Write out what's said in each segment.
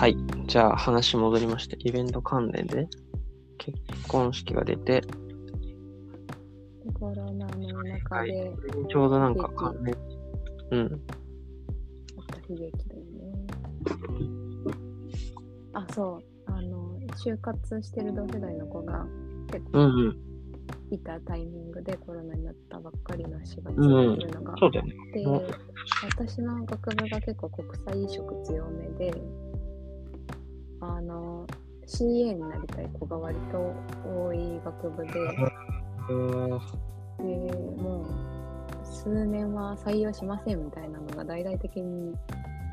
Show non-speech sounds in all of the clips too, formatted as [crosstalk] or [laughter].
はい。じゃあ話戻りまして、イベント関連で結婚式が出て、コロナの中はいでちょうどなんか関連、うん。悲劇だよね。あ、そう。あの、就活してる同世代の子が結構うんうん。いたタイミングでコロナになったばっかりの4月ってうんいうのがそうだよね。でうん、私の学部が結構国際移植強めで、あの、CA になりたい子が割と多い学部で、でもう数年は採用しませんみたいなのが大々的に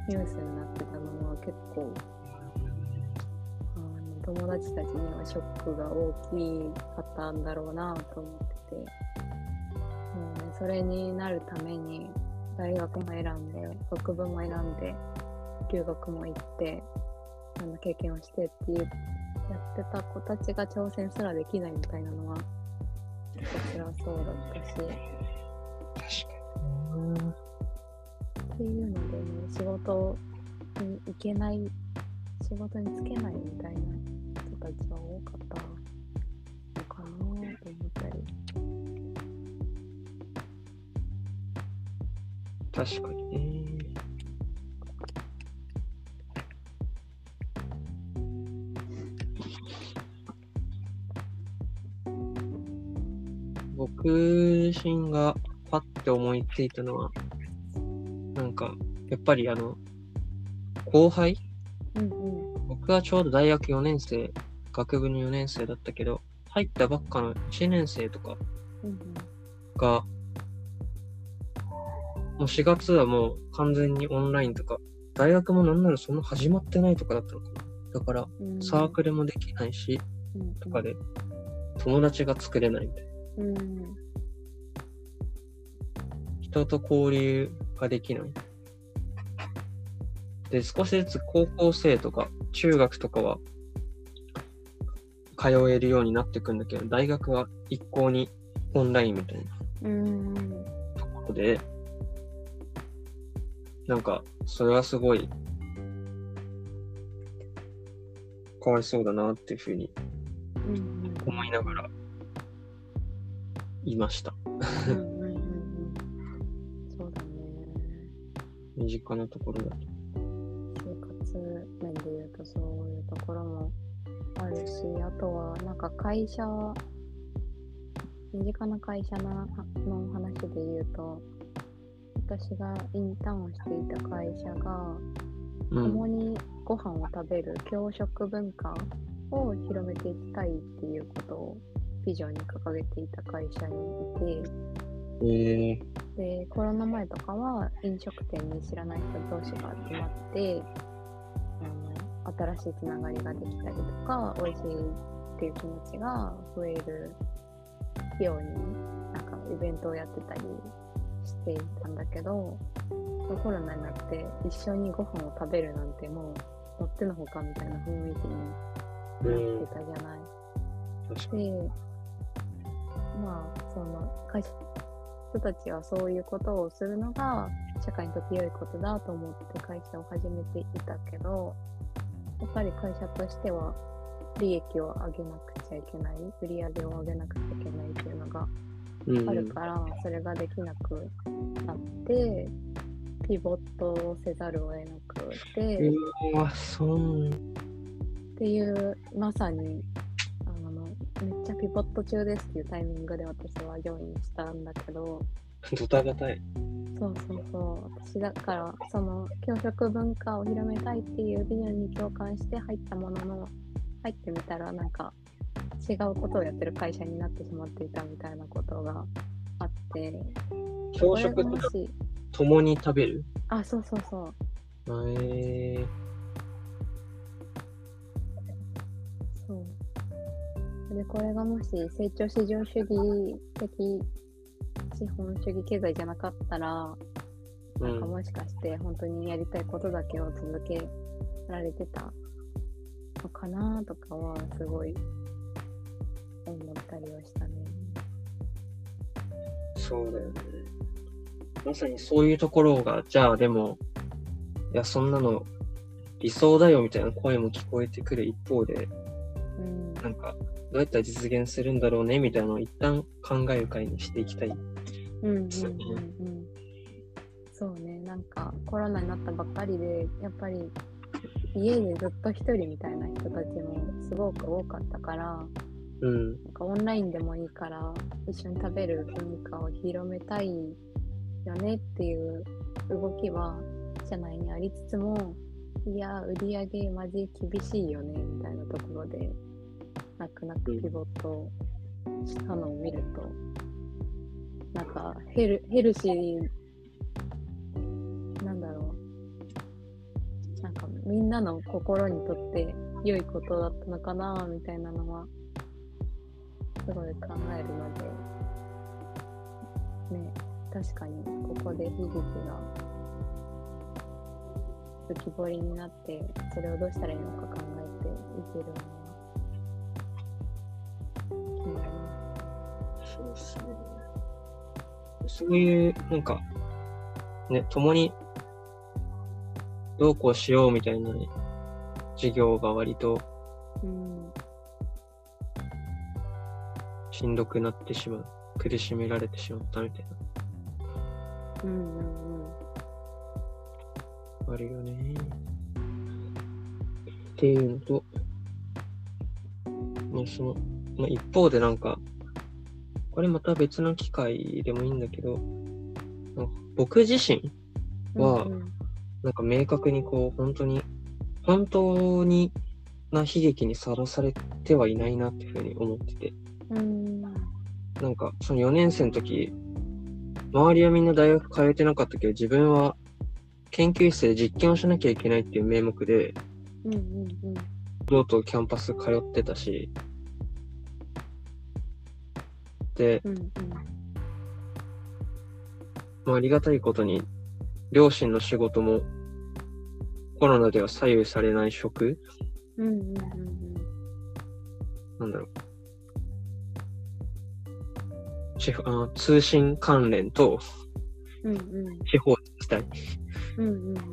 ニュースになってたのは結構あの友達たちにはショックが大きかったんだろうなと思ってて。もうねそれになるために大学も選んで学部も選んで留学も行って。あの経験をしてっていうやってた子たちが挑戦すらできないみたいなのは結構辛そうだったし確かに。っていうのでね、仕事に行けない、仕事に就けないみたいな人たちは多かったのかなと思ったり。確かにね。僕自身がパッて思いついたのは、なんか、やっぱりあの、後輩？うんうん。僕はちょうど大学4年生、学部の4年生だったけど、入ったばっかの1年生とか。が、もう4月はもう完全にオンラインとか、大学もなんならそんな始まってないとかだったのかな。だから、うんサークルもできないし、うんとかで、友達が作れないみたいな。うん。人と交流ができない。で、少しずつ高校生とか中学とかは通えるようになってくんだけど、大学は一向にオンラインみたいなうん。ところで、なんか、それはすごい、かわいそうだなっていうふうにうん。思いながら、いました。うんうんうんうん。そうだね。身近なところだと。生活面で言うとそういうところもあるし、あとはなんか会社、身近な会社のの話で言うと、私がインターンをしていた会社が、うん。共にご飯を食べる教食文化を広めていきたいっていうことをビジョンに掲げていた会社にいて、えー、でコロナ前とかは飲食店に知らない人同士が集まってあの新しいつながりができたりとか美味しいっていう気持ちが増えるようになんかイベントをやってたりしていたんだけどコロナになって一緒にご飯を食べるなんてもうもってのほかみたいな雰囲気になってたじゃない。確かで、まあ、その会社人たちはそういうことをするのが社会にとって良いことだと思って会社を始めていたけど、やっぱり会社としては利益を上げなくちゃいけない、売り上げを上げなくちゃいけないっていうのがあるから、それができなくなって、ピボットをせざるを得なくて。っていう、まさに、めっちゃピボット中ですっていうタイミングで私はジョインしたんだけど、ドタバタい。そうそうそう、私だから、その、教職文化を広めたいっていうビジョンに共感して入ったものの、入ってみたら、なんか、違うことをやってる会社になってしまっていたみたいなことがあって、朝これ食と共に食べる？あ、そうそうそう、えー、で、これがもし成長市場主義的資本主義経済じゃなかったら、うん。なんかもしかして本当にやりたいことだけを続けられてたのかなとかはすごい思ったりはしたね。そうだよね。まさにそういうところが、じゃあでも、いや、そんなの理想だよみたいな声も聞こえてくる一方で、うんなんか、どうやったら実現するんだろうねみたいなのを一旦考える会にしていきたい。うんうんうんうんそうねなんかコロナになったばっかりでやっぱり家でずっと一人みたいな人たちもすごく多かったからうん。なんかオンラインでもいいから一緒に食べる文化を広めたいよねっていう動きは社内にありつつもいや売り上げマジ厳しいよねみたいなところで泣く泣くピボットしたのを見ると。なんかヘルヘルシーなんだろう。なんかみんなの心にとって良いことだったのかなみたいなのはすごい考えるので、ね、確かにここで悲劇が浮き彫りになって、それをどうしたらいいのか考えていけるのそうですね。そういう、なんか、ね、共に、どうこうしようみたいなね、授業が割とうん、しんどくなってしまう。苦しめられてしまったみたいうん、うん、うん。な。あるよね。っていうのと、まあその、まあ、一方でなんか、これまた別の機会でもいいんだけど、僕自身はうんなんか明確にこう、本当に、本当にな悲劇にさらされてはいないなっていうふうに思ってて。うん、なんか、その4年生の時、周りはみんな大学通えてなかったけど、自分は研究室で実験をしなきゃいけないっていう名目で、うん、うん、うん。堂々とキャンパス通ってたし、で、うん、うん。まあ、ありがたいことに、両親の仕事もコロナでは左右されない職うん、うん、うん。なんだろう。地方あ通信関連と地方自体。うん、うん、うん。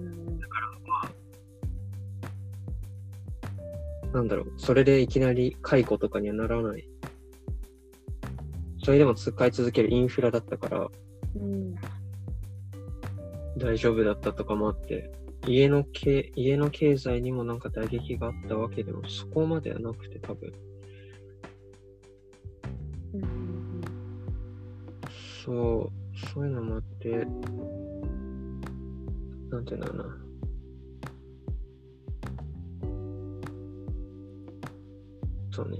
なんだろう。それでいきなり解雇とかにはならない。それでも使い続けるインフラだったからうん、大丈夫だったとかもあって、家の経家の経済にもなんか打撃があったわけでもそこまではなくて多分。うん、うん。そう、そういうのもあって、なんていうんだろうな。そうね。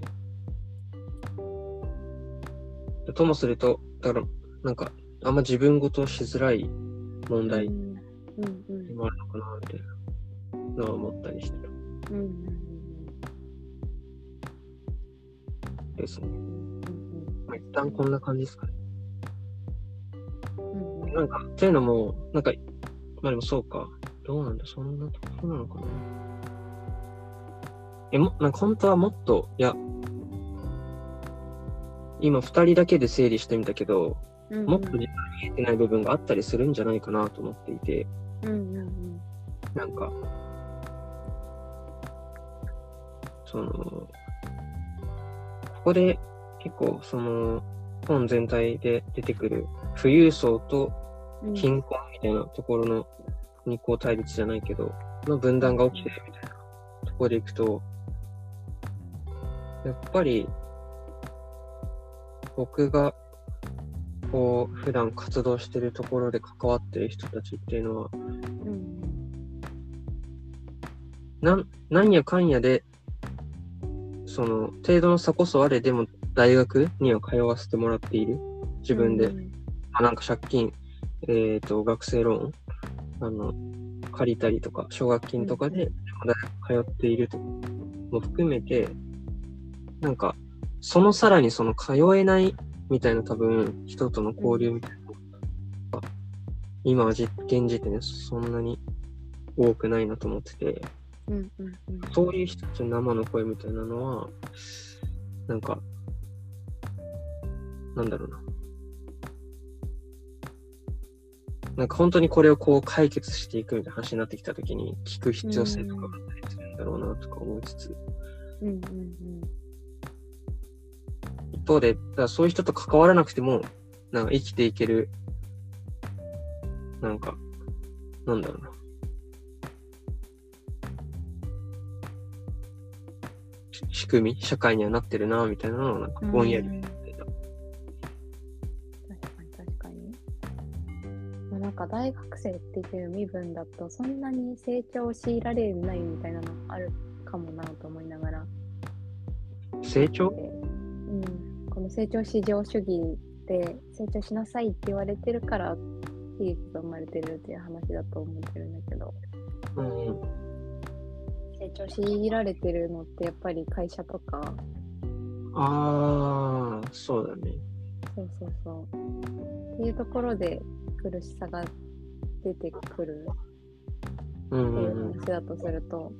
ともすると、だから、なんか、あんま自分ごとしづらい問題うん、うん、うん。もあるのかな、みたいなのは思ったりしてるうん、うん、ですね。うん。まあ、一旦こんな感じですかね。うん、うん。なんか、というのも、なんか、まあでもそうか。どうなんだ、そんなとこなのかな。え、も、なんか本当はもっと、いや、今二人だけで整理してみたけど、うん、もっと実は見えてない部分があったりするんじゃないかなと思っていて、うん、うん、なんか、その、ここで結構その、本全体で出てくる富裕層とうん。貧困みたいなところの二項対立じゃないけど、の分断が起きてるみたいなところでいくと、やっぱり、僕が、こう、普段活動してるところで関わってる人たちっていうのは、うん、なん、なんやかんやで、その、程度の差こそあれでも大学には通わせてもらっている。自分で。うん、まあ、なんか借金、えっ、と、学生ローン、あの、借りたりとか、奨学金とかで大学通っているとも含めて、なんか、そのさらにその通えないみたいな多分、人との交流みたいなのが、今は実現時点でそんなに多くないなと思ってて、うん、うん、うん。そういう人たちの生の声みたいなのは、なんか、なんだろうな。なんか本当にこれをこう解決していくみたいな話になってきたときに、聞く必要性とかがあったりするんだろうなとか思いつつ、うんうん一方で、だそういう人と関わらなくても、なんか生きていける、なんか、なんだろうな。し仕組み社会にはなってるな、みたいなのをなんかうん。ぼんやりう見てた。確かに確かに。まあ、なんか大学生っていう身分だとそんなに成長を強いられないみたいなのあるかもなと思いながら。成長？でうん、この成長至上主義で成長しなさいって言われてるから悲劇が生まれてるっていう話だと思ってるんだけどうんうん。成長強いられてるのってやっぱり会社とか？ああ、そうだね。そうそうそうっていうところで苦しさが出てくるうんっていうんうん。う話だとすると、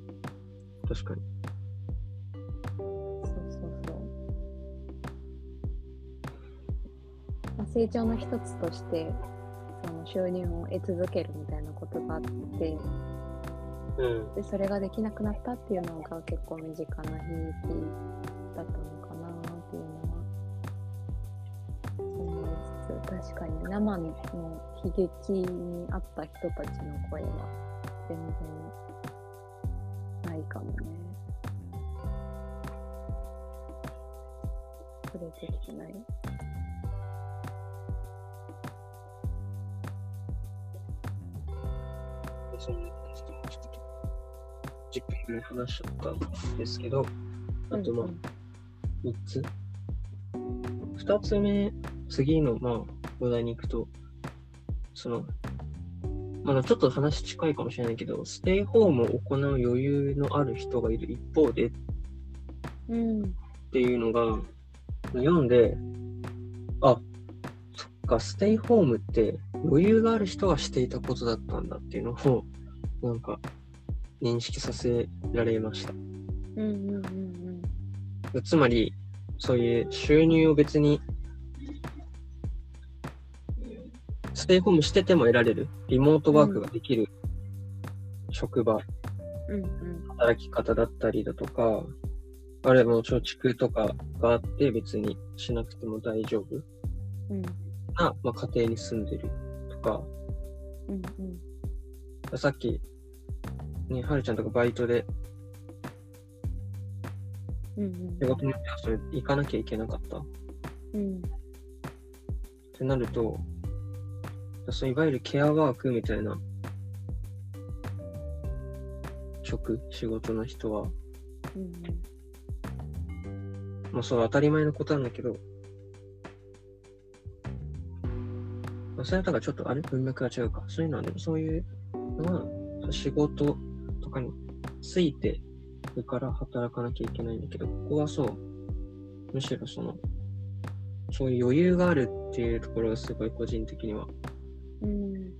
確かに。成長の一つとしてその収入を得続けるみたいなことがあってうん。でそれができなくなったっていうのが結構身近な悲劇だったのかなっていうのは思いつつ確かに生の悲劇にあった人たちの声は全然ないかもね。触れてきてない。そんな感じでちょっと10分ぐらい話しちゃったんですけど、あとまあ、3つ。2つ目、次のまあ、話題に行くと、その、まあ、ちょっと話近いかもしれないけど、ステイホームを行う余裕のある人がいる一方でっうん。ていうのが、読んで、あ、そっか、ステイホームって余裕がある人がしていたことだったんだっていうのを、なんか、認識させられました。うんうんうんつまり、そういう収入を別に、ステイホームしてても得られる、リモートワークができる職場、うん。うんうん。働き方だったりだとか、あるいはもう貯蓄とかがあって別にしなくても大丈夫うんな、まあ、家庭に住んでるとか、うんうん。さっき、ね、はるちゃんとかバイトでうんうん。仕事にそれ行かなきゃいけなかった。っうん。てなると、そういわゆるケアワークみたいな職、仕事の人は、うんまあそう当たり前のことなんだけど、まあ、それとかちょっとあれ？文脈が違うか。そういうのはね、そういうのは仕事とかについてるから働かなきゃいけないんだけど、ここはそう、むしろその、そういう余裕があるっていうところがすごい個人的には、うん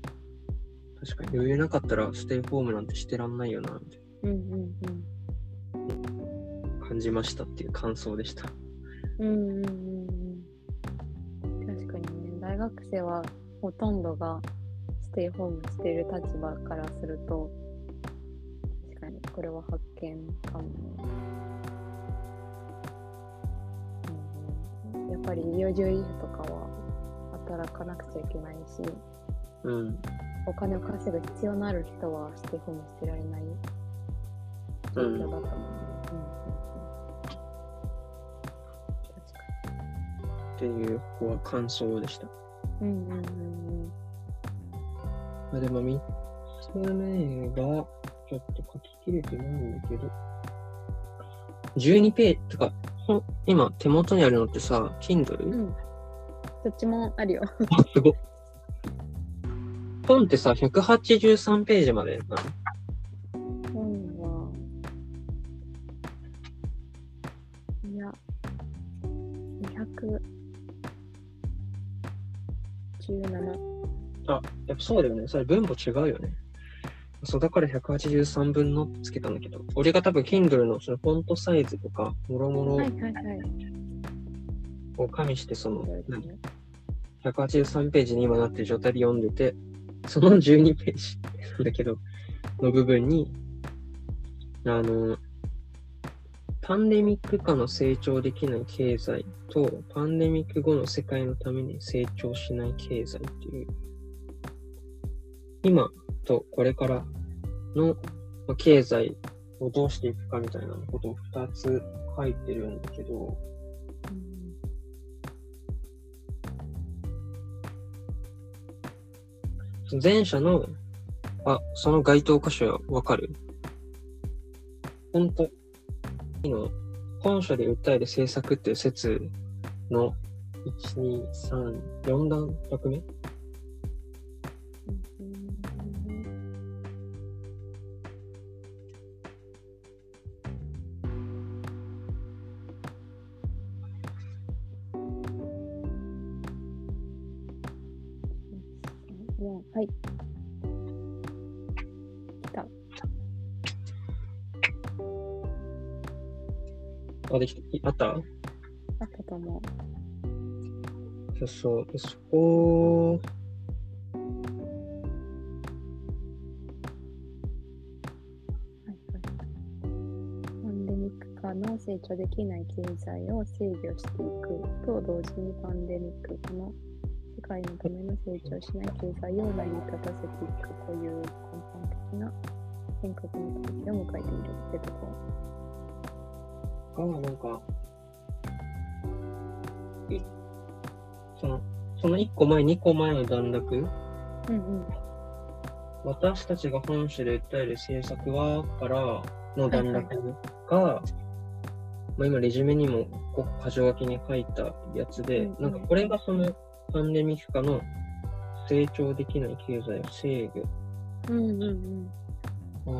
確かに。余裕なかったらステイホームなんてしてらんないよな、みたいな。うんうんな感じましたっていう感想でした。うんうんうん確かにね。大学生はほとんどがステイホームしている立場からするとこれは発見かも。ね、うん。うん、やっぱり医療従事者とかは働かなくちゃいけないしうん。お金を稼ぐ必要のある人はステイホームしてられない状況だったもん。ね。うん。っていう、ここは感想でした。に。うん。うん。うん。まあ、でも3つ目が、ちょっと書ききれてないんだけど、12ページとか、ほん今手元にあるのってさ、Kindle? うん。うん。どっちもあるよ。あ、すごっ。本ってさ、183ページまでなの？本は、いや、217。あ、やっぱそうだよね。それ分母違うよね。そう、だから183分のつけたんだけど、俺が多分 Kindle のそのフォントサイズとか、もろもろ。を加味して、その、何183ページに今なってる状態で読んでて、その12ページなんだけど、の部分に、あの、パンデミック下の成長できない経済と、パンデミック後の世界のために成長しない経済っていう、今とこれからの経済をどうしていくかみたいなことを2つ書いてるんだけど、前者の、あ、その該当箇所はわかる？本当の、本書で訴える政策っていう説の1、2、3、4段落目？もった？あったと思う。そうそう。でそこ、はいはい。パンデミック下の成長できない経済を制御していくと同時にパンデミック下の世界のための成長しない経済を成り立たせていくという根本的な変革の時を迎えているってとこ。ああ、なんか、いその、その1個前、2個前の段落、うんうん。私たちが本書で訴える政策はからの段落が、まあ、今レジュメにもここ箇条書きに書いたやつで、うんうんなんかこれがそのパンデミック下の成長できない経済を制御。うんうんうん。あ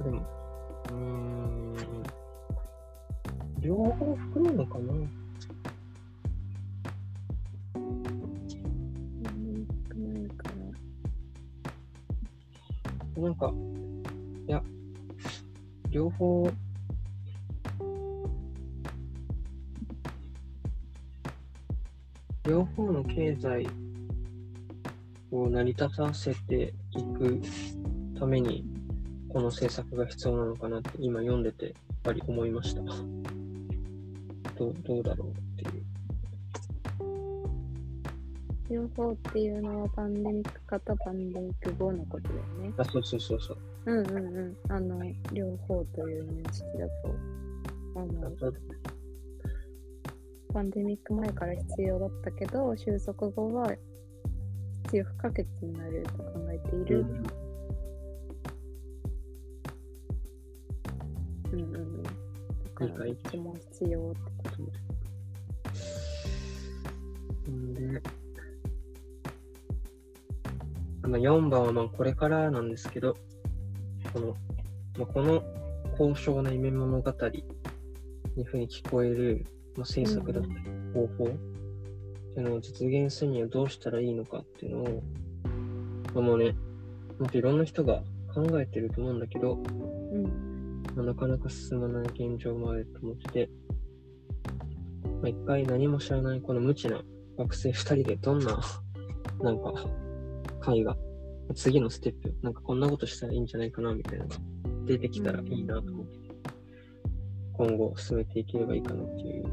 ーでも、うーん、両方含むのかな？なんか、いや、両方、両方の経済を成り立たせていくために、この政策が必要なのかなって今読んでて、やっぱり思いました。どうどうだろうっていう。両方っていうのはパンデミック下とパンデミック後のことだよね。あ、そうそうそうそう。うんうんうん。あの、両方という認識だと、あの、パンデミック前から必要だったけど、収束後は必要不可欠になると考えている。うんうんうん。だから、どっちも必要ってまあ、4番はまあこれからなんですけど、この、まあ、この高尚な夢物語にふうに聞こえる、まあ、制作だったり方法っていうのを実現するにはどうしたらいいのかっていうのを、まあ、もうね、もっといろんな人が考えてると思うんだけど、うん。まあ、なかなか進まない現状もあると思ってて、まあ、一回何も知らないこの無知な学生二人でどんな、なんか、会が、次のステップ、なんかこんなことしたらいいんじゃないかなみたいな。出てきたらいいなと思って、今後進めていければいいかなっていう、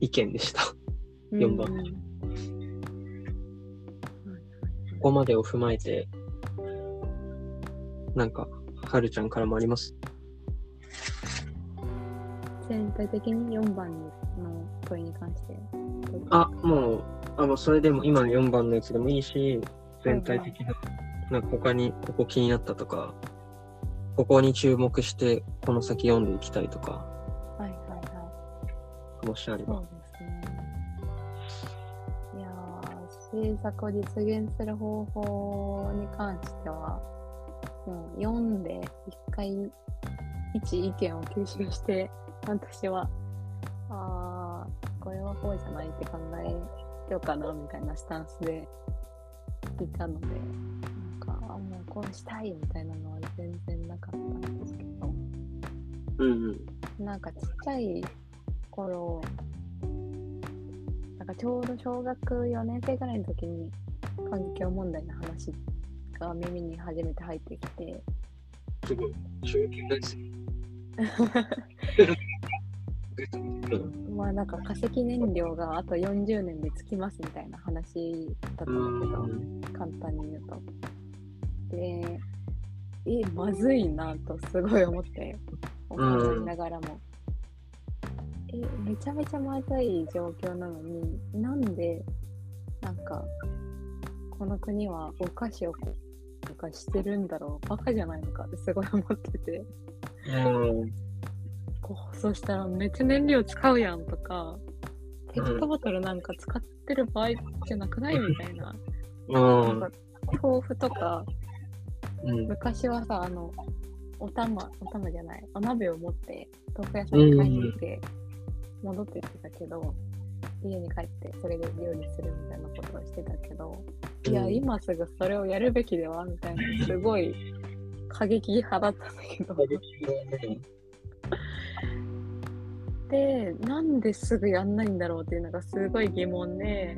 意見でした。4番うん。はいここまでを踏まえて、なんか、はるちゃんからもあります？全体的に4番の問いに関して。あ、もう、あ、もうそれでも今の4番のやつでもいいし、全体的な、なんか他にここ気になったとか、ここに注目してこの先読んでいきたいとか、はいはいはい。もしあれば。そうですね。いやー、制作を実現する方法に関しては、もう読んで一回一意見を吸収して、私は、あー、これはこうじゃないって考えようかなみたいなスタンスでいたので、なんか、あもうこうしたいみたいなのは全然なかったんですけど、うんうん。なんかちっちゃい頃、なんかちょうど小学4年生ぐらいの時に、環境問題の話が耳に初めて入ってきて、すごい。衝撃ですね。[laughs] まあなんか化石燃料があと40年でつきますみたいな話だったんだけど、簡単に言うと。で、え、まずいなとすごい思って、思いながらも。え、めちゃめちゃまずい状況なのに、なんで、なんか、この国はお菓子をとかしてるんだろうバカじゃないのかってすごい思ってて。うん。そうしたらめっちゃ燃料使うやんとか、ペットボトルなんか使ってる場合じゃなくないみたいな。うん。なんか豆腐とか、うん。昔はさ、あの、お玉、お玉じゃない、お鍋を持って豆腐屋さんに買いに行って戻ってってたけど、家に帰ってそれで料理するみたいなことをしてたけど、いや、うん今すぐそれをやるべきではみたいな、すごい過激派だったんだけど。で、なんですぐやんないんだろうっていうのがすごい疑問で、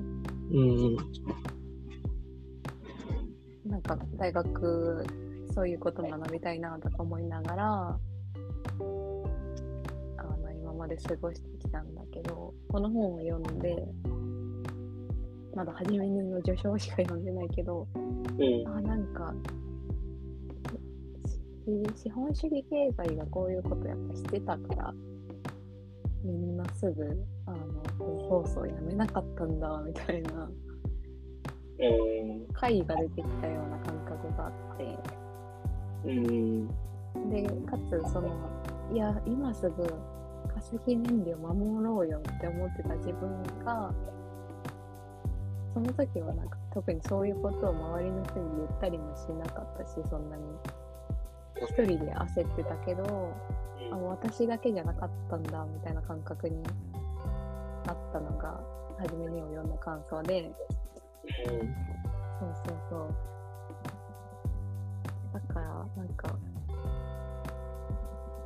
うん。なんか大学、そういうこと学びたいなとか思いながら、あの、今まで過ごしてきたんだけど、この本を読んで、まだ初めの序章しか読んでないけど、うん。あ、なんか、し資本主義経済がこういうことやっぱしてたから、みんなすぐ、あの、放送やめなかったんだ、みたいなうん。回が出てきたような感覚があって、うん。で、かつ、その、いや、今すぐ化石燃料守ろうよって思ってた自分が、その時はなんか特にそういうことを周りの人に言ったりもしなかったし、そんなに。一人で焦ってたけど、あ、私だけじゃなかったんだ、みたいな感覚になったのが、初めにを読んだ感想で、そうそうそう。だから、なんか、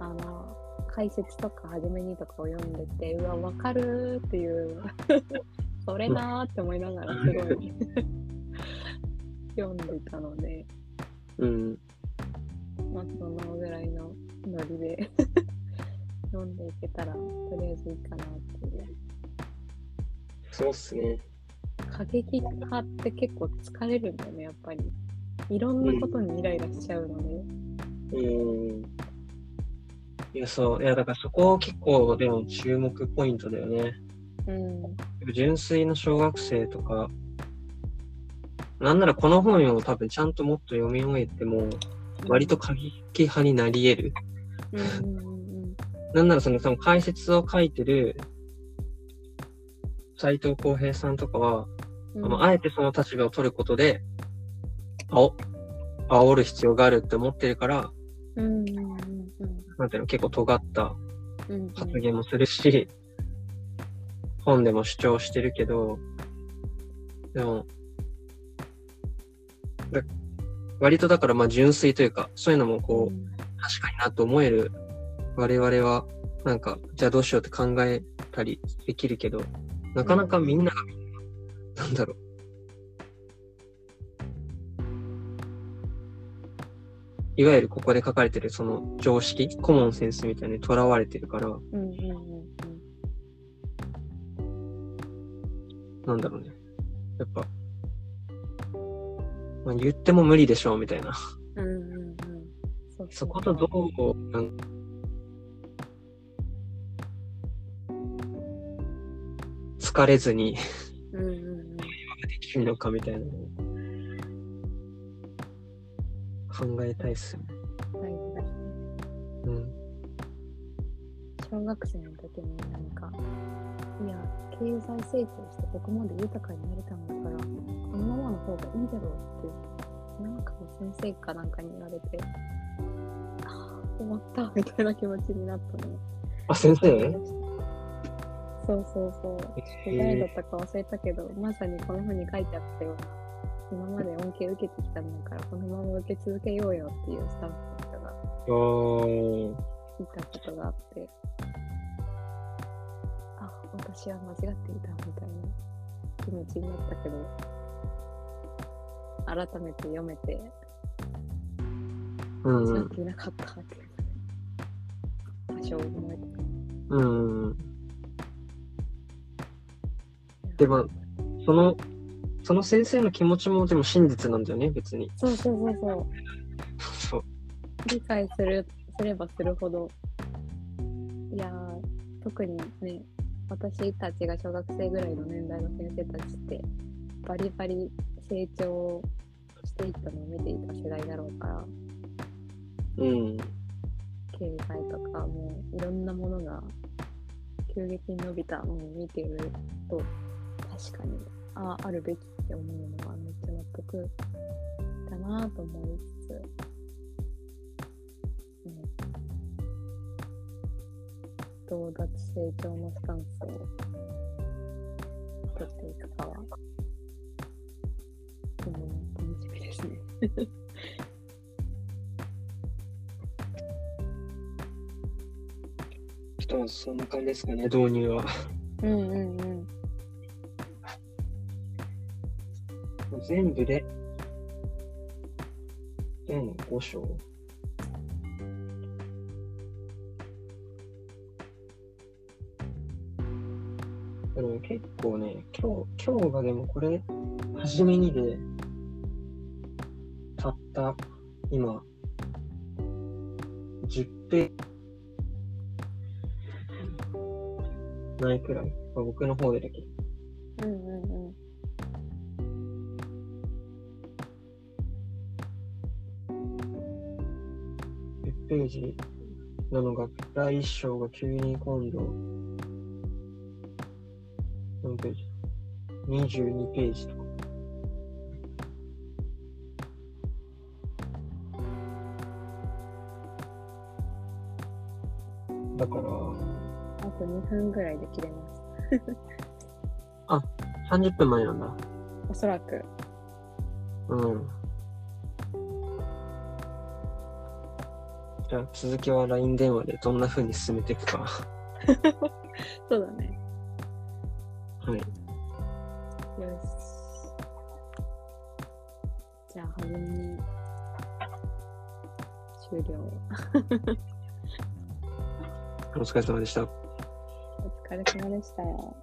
あの、解説とか初めにとかを読んでて、うわ、わかるーっていう、[laughs] それだーって思いながら、すごい [laughs] 読んでたので、うん。まあ、そのぐらいのノリで [laughs] 読んでいけたら、とりあえずいいかなっていう。そうっすね。過激派って結構疲れるんだよね、やっぱり。いろんなことにイライラしちゃうので。うん。いや、そう。いや、だからそこ結構でも注目ポイントだよね。うん。純粋な小学生とか、なんならこの本を多分ちゃんともっと読み終えても、割と過激派になり得る。うんうんうんなんならその多分解説を書いてる斉藤浩平さんとかは、うん。あのあえてその立場を取ることで、あお、煽る必要があるって思ってるから、うんうんうんなんていうの、結構尖ったうんうん発言もするし、本でも主張してるけど、でも、だ割とだからまあ純粋というか、そういうのもこう、うん確かになと思える我々は、なんか、じゃあどうしようって考えたりできるけど、なかなかみんながみんな、なんだろう。いわゆるここで書かれてるその常識、コモンセンスみたいにとらわれてるから、うんうんうんなんだろうね。やっぱ、まあ、言っても無理でしょうみたいな。うんうんうんうんそうそことどう、なん疲れずにうんうんうんできるのかみたいなのを考えたいっすよね。学生の時になんかいや経済成長してここまで豊かになれたんだからこのままの方がいいだろうってなんか先生かなんかに言われてああ終わったみたいな気持ちになったの。あ、先生？そうそうそう。誰だったか忘れたけど、まさにこの本に書いてあったような、今まで恩恵受けてきたんだから、このまま受け続けようよっていうスタンプの人が。いたことがあって、あ、私は間違っていたみたいな気持ちになったけど、改めて読めて、うん使っていなかったっていうので、多少思えて。うん。うん。でも、その、その先生の気持ちもでも真実なんだよね、別に。そうそうそうそう。そう。理解するすればするほどいやー特にね私たちが小学生ぐらいの年代の先生たちってバリバリ成長していったのを見ていた世代だろうからうん。経済とかもういろんなものが急激に伸びたのを見てると確かにあああるべきって思うのはめっちゃ納得だなと思いつつ、どう脱成長のスタンスを取っていくかは、うん、楽しみですね。ひとまずそんな感じですかね、導入は。うんうんうん。全部で、全5章。結構ね、今日、今日がでもこれ、初めにで、たった、今、10ペーないくらい。まあ僕の方でだけど。うんうんうん。10ページなのが、第1章が急に今度、何ページ ?22 ページとか。だから、あと2分ぐらいで切れます。30分前なんだ。おそらく。うん。じゃあ続きは LINE 電話でどんな風に進めていくか。[laughs] そうだね。お疲れ様でした。お疲れ様でしたよ。